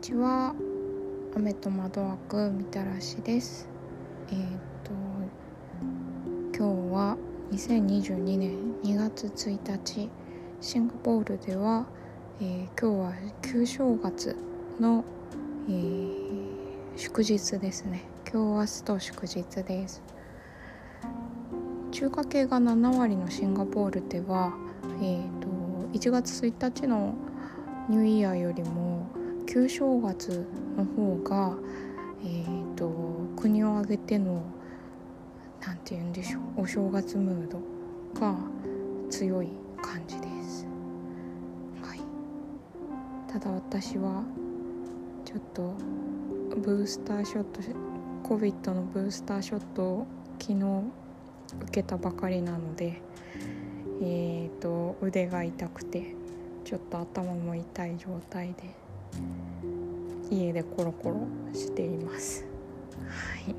ちは。雨と窓枠みたらしです。えっ、と今日は2022年2月1日シンガポールでは、えー、今日は旧正月の、えー、祝日ですね。今日明日と祝日です。中華系が7割のシンガポールでは、えーと、1月1日のニューイヤーよりも旧正月の方が、えーと、国を挙げての何て言うんでしょうお正月ムードが強い感じです。はい、ただ私はちょっとブースターショット COVID のブースターショットを昨日受けたばかりなのでえーと腕が痛くてちょっと頭も痛い状態で家でコロコロしています。はい、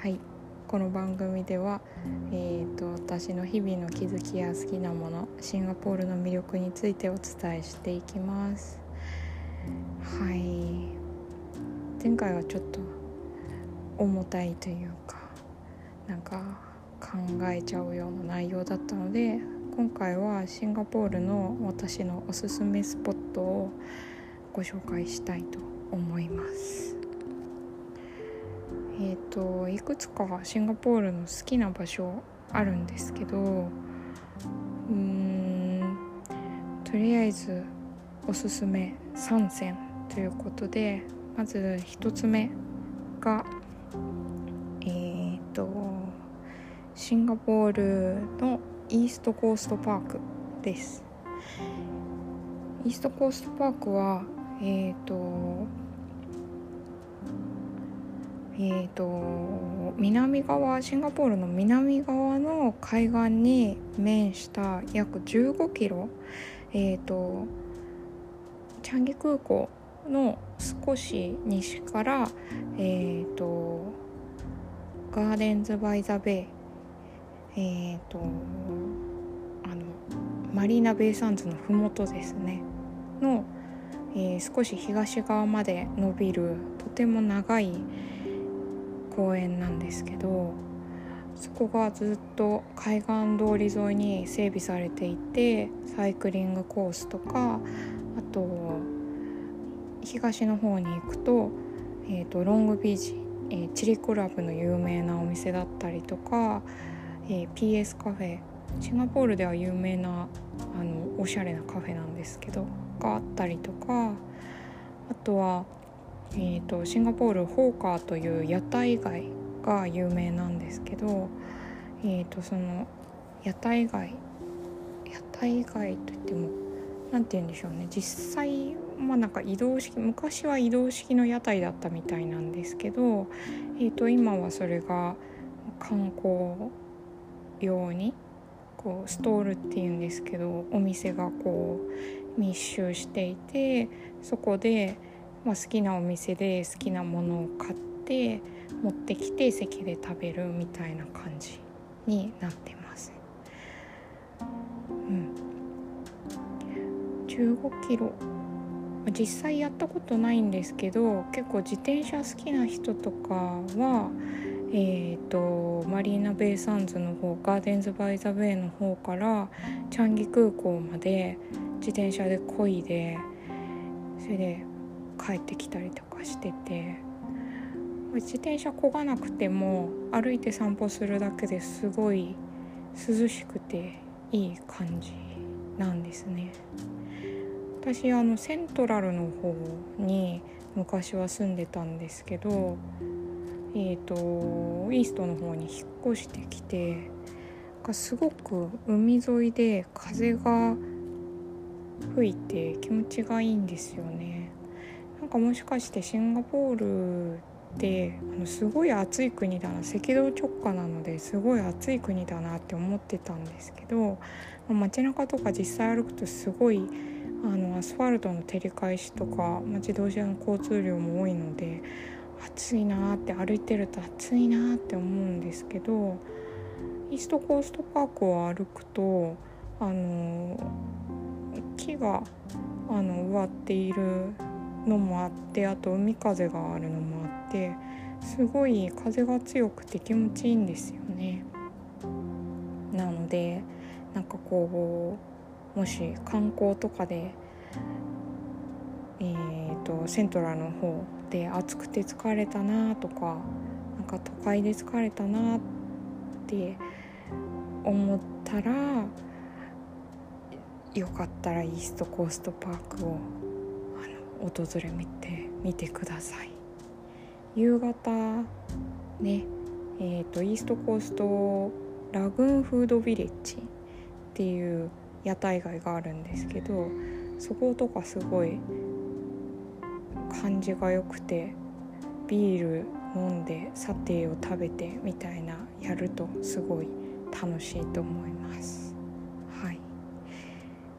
はい、この番組では、えーと、私の日々の気づきや好きなものシンガポールの魅力についてお伝えしていきます。はい。前回はちょっと重たいというかなんか考えちゃうような内容だったので今回はシンガポールの私のおすすめスポットをご紹介したいと思います。えっ、ー、といくつかシンガポールの好きな場所あるんですけどうーんとりあえずおすすめ3選ということでまず1つ目がえっ、ー、とシンガポールのイーストコーストパークです。イーストコーストパークはえっ、ー、とえーと、南側シンガポールの南側の海岸に面した約15キロ、えーと、チャンギ空港の少し西から、えーと、ガーデンズ・バイ・ザ・ベイえっ、ー、とあのマリーナ・ベイ・サンズの麓ですねの、えー、少し東側まで伸びるとても長い公園なんですけどそこがずっと海岸通り沿いに整備されていてサイクリングコースとかあと東の方に行くと,、えーと、ロングビーチ、えー、チリクラブの有名なお店だったりとかえー、PS カフェシンガポールでは有名なあのおしゃれなカフェなんですけど。があったりとかあとは、えーと、シンガポールホーカーという屋台街が有名なんですけど、えーと、その屋台街屋台街といっても何て言うんでしょうね。実際まあなんか移動式昔は移動式の屋台だったみたいなんですけど、えーと今はそれが観光ようにこうストールっていうんですけどお店がこう密集していてそこで、まあ、好きなお店で好きなものを買って持ってきて席で食べるみたいな感じになってます。うん、15キロ実際やったことないんですけど結構自転車好きな人とかはえーと、マリーナ・ベイ・サンズの方ガーデンズ・バイ・ザ・ベイの方からチャンギ空港まで自転車で漕いでそれで帰ってきたりとかしてて自転車漕がなくても歩いて散歩するだけですごい涼しくていい感じなんですね。私あのセントラルの方に昔は住んでたんですけどえーと、イーストの方に引っ越してきてすごく海沿いで風が吹いて気持ちがいいんですよね。なんかもしかしてシンガポールってあのすごい暑い国だな赤道直下なのですごい暑い国だなって思ってたんですけど街中とか実際歩くとすごいあのアスファルトの照り返しとか、ま、自動車の交通量も多いので暑いなって歩いてると暑いなって思うんですけどイーストコーストパークを歩くとあの木があの植わっているのもあってあと海風があるのもあってすごい風が強くて気持ちいいんですよね。なのでなんかこうもし観光とかでえーと、セントラルの方で暑くて疲れたなとかなんか都会で疲れたなって思ったらよかったらイーストコーストパークをあの訪れみてみてください。夕方ねえーと、イーストコーストラグーンフードビレッジっていう屋台街があるんですけどそことかすごい感じが良くてビール飲んでサテーを食べてみたいなやるとすごい楽しいと思います。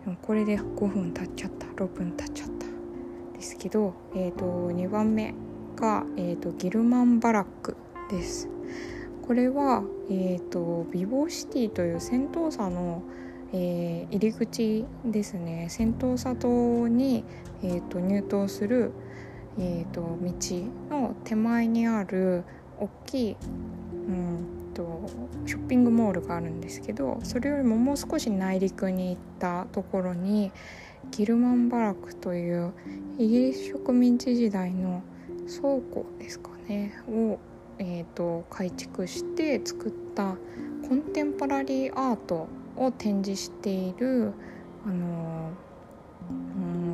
もこれで5分経っちゃった。6分経っちゃった。ですけど、えーと、2番目が、えーと、ギルマンバラックです。これは、えーと、ビボシティという戦闘車の、えー、入り口ですね。戦闘車島に、えー、と入島するえーと、道の手前にある大きい、うんと、ショッピングモールがあるんですけどそれよりももう少し内陸に行ったところにギルマンバラクというイギリス植民地時代の倉庫ですかねを、えーと、改築して作ったコンテンポラリーアートを展示しているあのう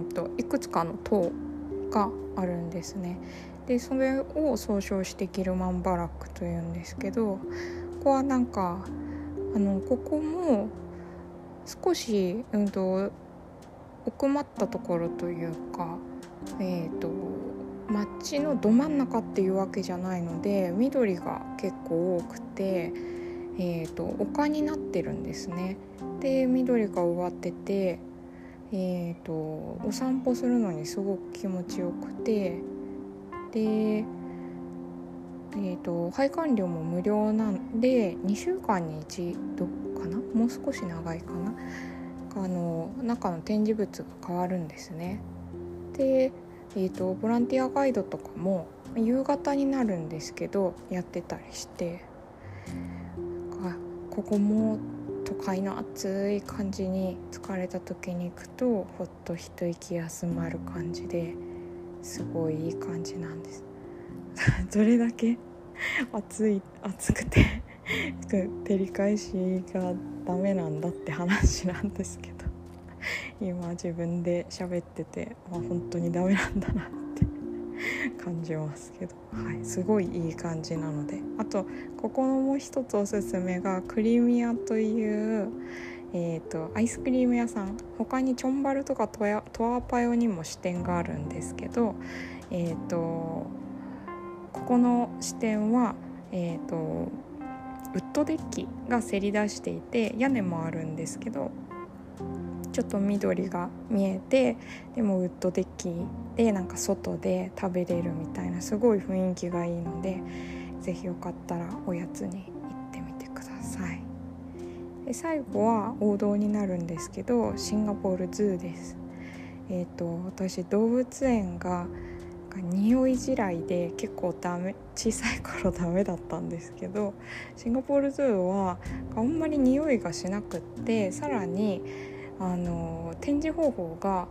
んといくつかの塔があるんですね。でそれを総称してギルマンバラックというんですけどここはなんかあのここも少し、うんと、奥まったところというか、えーと、街のど真ん中っていうわけじゃないので緑が結構多くて、えーと丘になってるんですね。で緑が植わっててえーと、お散歩するのにすごく気持ちよくてで、えーと、配管料も無料なんで2週間に一度かな？もう少し長いかな？あの中の展示物が変わるんですね。で、えーとボランティアガイドとかも夕方になるんですけどやってたりしてここも都会の暑い感じに疲れた時に行くとほっと一息休まる感じですごいいい感じなんです。どれだけ 暑い暑くて照り返しがダメなんだって話なんですけど。今自分で喋っててあ本当にダメなんだなって感じますけど、はい、すごいいい感じなので。あとここのもう一つおすすめがクリミアという、えーと、アイスクリーム屋さん他にチョンバルとかトヤトアパヨにも支店があるんですけど、えーと、ここの支店は、えーとウッドデッキがせり出していて屋根もあるんですけどちょっと緑が見えてでもウッドデッキでなんか外で食べれるみたいなすごい雰囲気がいいので是非よかったらおやつに行ってみてください。で最後は王道になるんですけどシンガポールズーです。えっ、ー、と私動物園が匂い地雷で結構ダメ小さい頃ダメだったんですけどシンガポールズーはあんまり匂いがしなくってさらにあの展示方法が、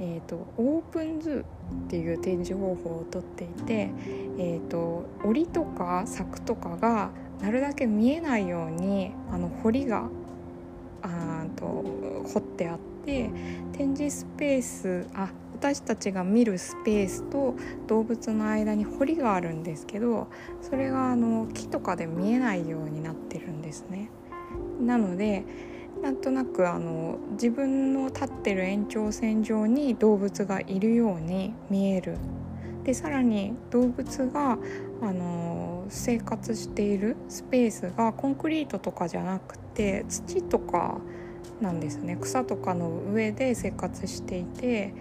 えーと、オープンズーっていう展示方法をとっていて、えーと、檻とか柵とかがなるだけ見えないようにあの堀があと掘ってあって展示スペースあ私たちが見るスペースと動物の間に堀があるんですけどそれがあの木とかで見えないようになってるんですね。なのでなんとなくあの自分の立ってる延長線上に動物がいるように見えるでさらに動物があの生活しているスペースがコンクリートとかじゃなくて土とかなんですね。草とかの上で生活していて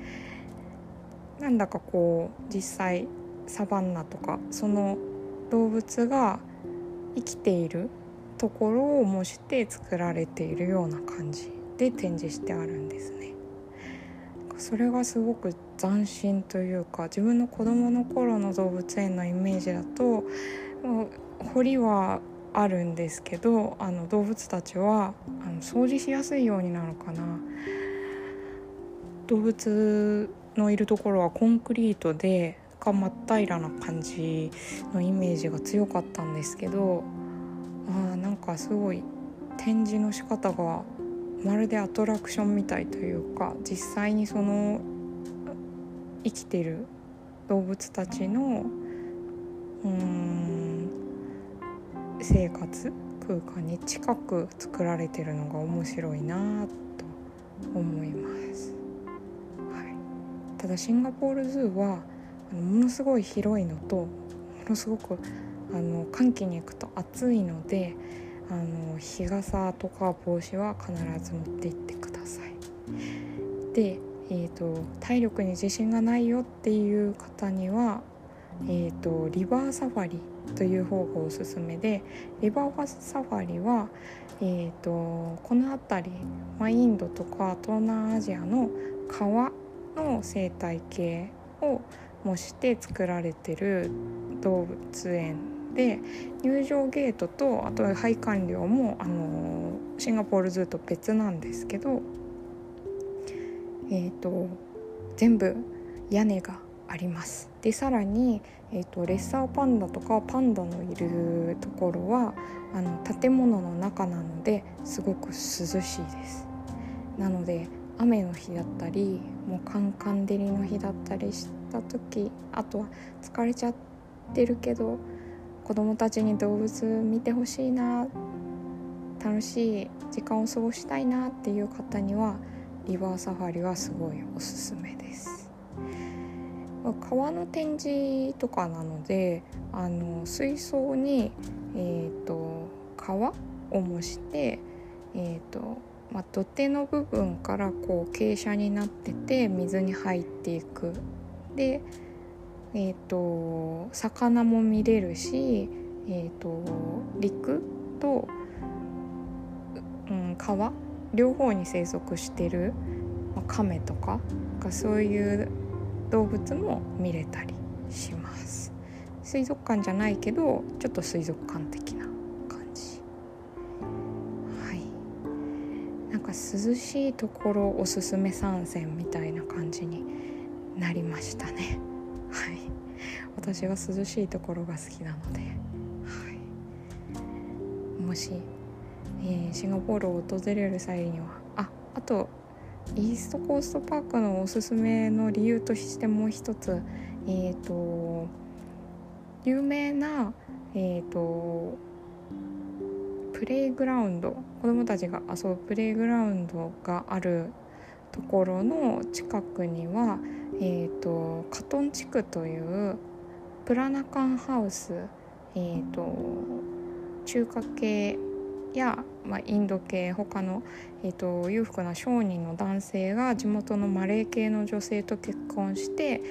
なんだかこう実際サバンナとかその動物が生きているところを模して作られているような感じで展示してあるんですね。それがすごく斬新というか自分の子供の頃の動物園のイメージだと堀はあるんですけどあの動物たちはあの掃除しやすいようになのかな。動物のいるところはコンクリートでが真っ平らな感じのイメージが強かったんですけどあなんかすごい展示の仕方がまるでアトラクションみたいというか実際にその生きてる動物たちのうん生活空間に近く作られてるのが面白いなと思います、はい、ただシンガポールズーはものすごい広いのとものすごくあの寒気に行くと暑いのであの日傘とか帽子は必ず持って行ってください。で、えーと、体力に自信がないよっていう方には、えーと、リバーサファリという方がおすすめでリバーサファリは、えーと、この辺り、まあ、インドとか東南アジアの川の生態系を模して作られてる動物園で入場ゲートとあとは配管料もあのシンガポールズーと別なんですけどえっ、ー、と全部屋根があります。でさらに、えーと、レッサーパンダとかパンダのいるところはあの建物の中なのですごく涼しいです。なので雨の日だったりもうカンカン照りの日だったりした時あとは疲れちゃってるけど子供たちに動物見てほしいな楽しい時間を過ごしたいなっていう方にはリバーサファリはすごいおすすめです。川の展示とかなのであの水槽に、えーと、川を模して、えーとまあ、土手の部分からこう傾斜になってて水に入っていく。でえーと、魚も見れるし、えーと、陸と、うん、川両方に生息してる、まあ、亀とかがそういう動物も見れたりします。水族館じゃないけどちょっと水族館的な感じ。はい。なんか涼しいところおすすめ参戦みたいな感じになりましたね。私が涼しいところが好きなので、はい、もし、えー、シンガポールを訪れる際にはああとイーストコーストパークのおすすめの理由としてもう一つえっ、ー、と有名なえっ、ー、とプレイグラウンド子どもたちが遊ぶプレイグラウンドがあるところの近くには、えーと、カトン地区というプラナカンハウス、えーと、中華系や、まあ、インド系他の、えーと、裕福な商人の男性が地元のマレー系の女性と結婚して、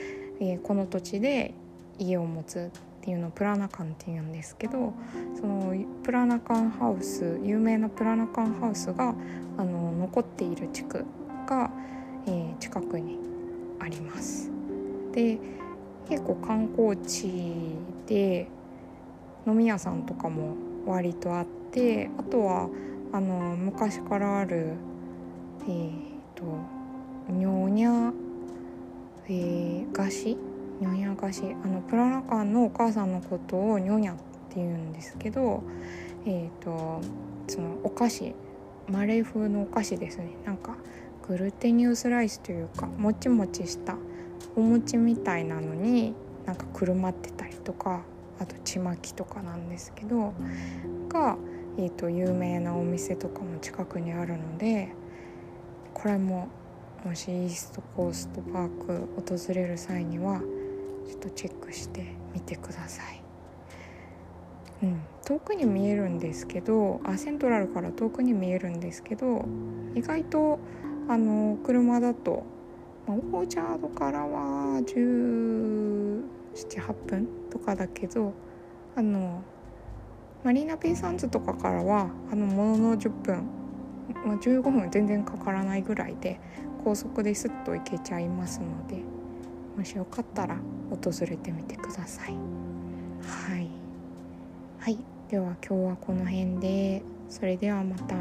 えー、この土地で家を持つっていうのをプラナカンっていうんですけどそのプラナカンハウス有名なプラナカンハウスがあの残っている地区が、えー、近くにあります。で結構観光地で飲み屋さんとかも割とあってあとはあの昔からあるえっ、とニョニャ、えー、菓子？ニョニャ菓子？あのプラナカンのお母さんのことをニョニャって言うんですけどえっ、とそのお菓子マレー風のお菓子ですね。なんかグルテニウスライスというかもちもちしたお餅みたいなのになんかくるまってたりとかあとちまきとかなんですけどが、えーと、有名なお店とかも近くにあるのでこれももしイーストコーストパーク訪れる際にはちょっとチェックしてみてください。うん、遠くに見えるんですけどあセントラルから遠くに見えるんですけど意外とあの車だと、まあ、オーチャードからは178分とかだけどあのマリーナ・ペイサンズとかからはあのものの10分、まあ、15分全然かからないぐらいで高速ですっと行けちゃいますのでもしよかったら訪れてみてください。はい。はい。では今日はこの辺で。それではまた。